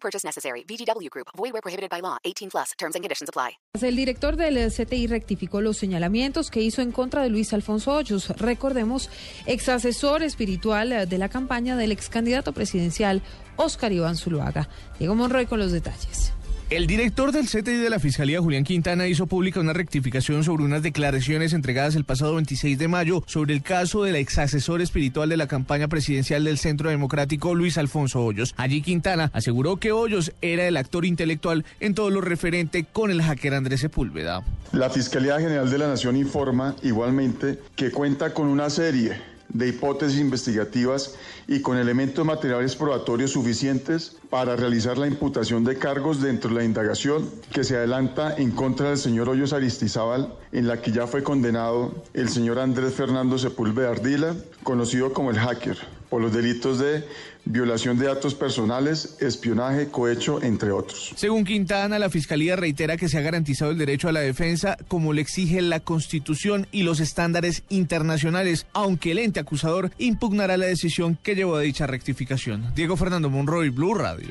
Purchase necessary. Group. Void where prohibited by law. 18 plus. Terms and conditions apply. El director del CTI rectificó los señalamientos que hizo en contra de Luis Alfonso Hoyos. Recordemos, ex asesor espiritual de la campaña del ex candidato presidencial Oscar Iván Zuluaga. Diego Monroy con los detalles. El director del CTI de la Fiscalía, Julián Quintana, hizo pública una rectificación sobre unas declaraciones entregadas el pasado 26 de mayo sobre el caso del ex asesor espiritual de la campaña presidencial del Centro Democrático, Luis Alfonso Hoyos. Allí Quintana aseguró que Hoyos era el actor intelectual en todo lo referente con el hacker Andrés Sepúlveda. La Fiscalía General de la Nación informa igualmente que cuenta con una serie de hipótesis investigativas y con elementos materiales probatorios suficientes para realizar la imputación de cargos dentro de la indagación que se adelanta en contra del señor Hoyos Aristizábal, en la que ya fue condenado el señor Andrés Fernando Sepúlveda Ardila, conocido como el hacker, por los delitos de violación de datos personales, espionaje, cohecho, entre otros. Según Quintana, la Fiscalía reitera que se ha garantizado el derecho a la defensa como le exige la Constitución y los estándares internacionales, aunque el acusador impugnará la decisión que llevó a dicha rectificación. Diego Fernando Monroy, Blue Radio.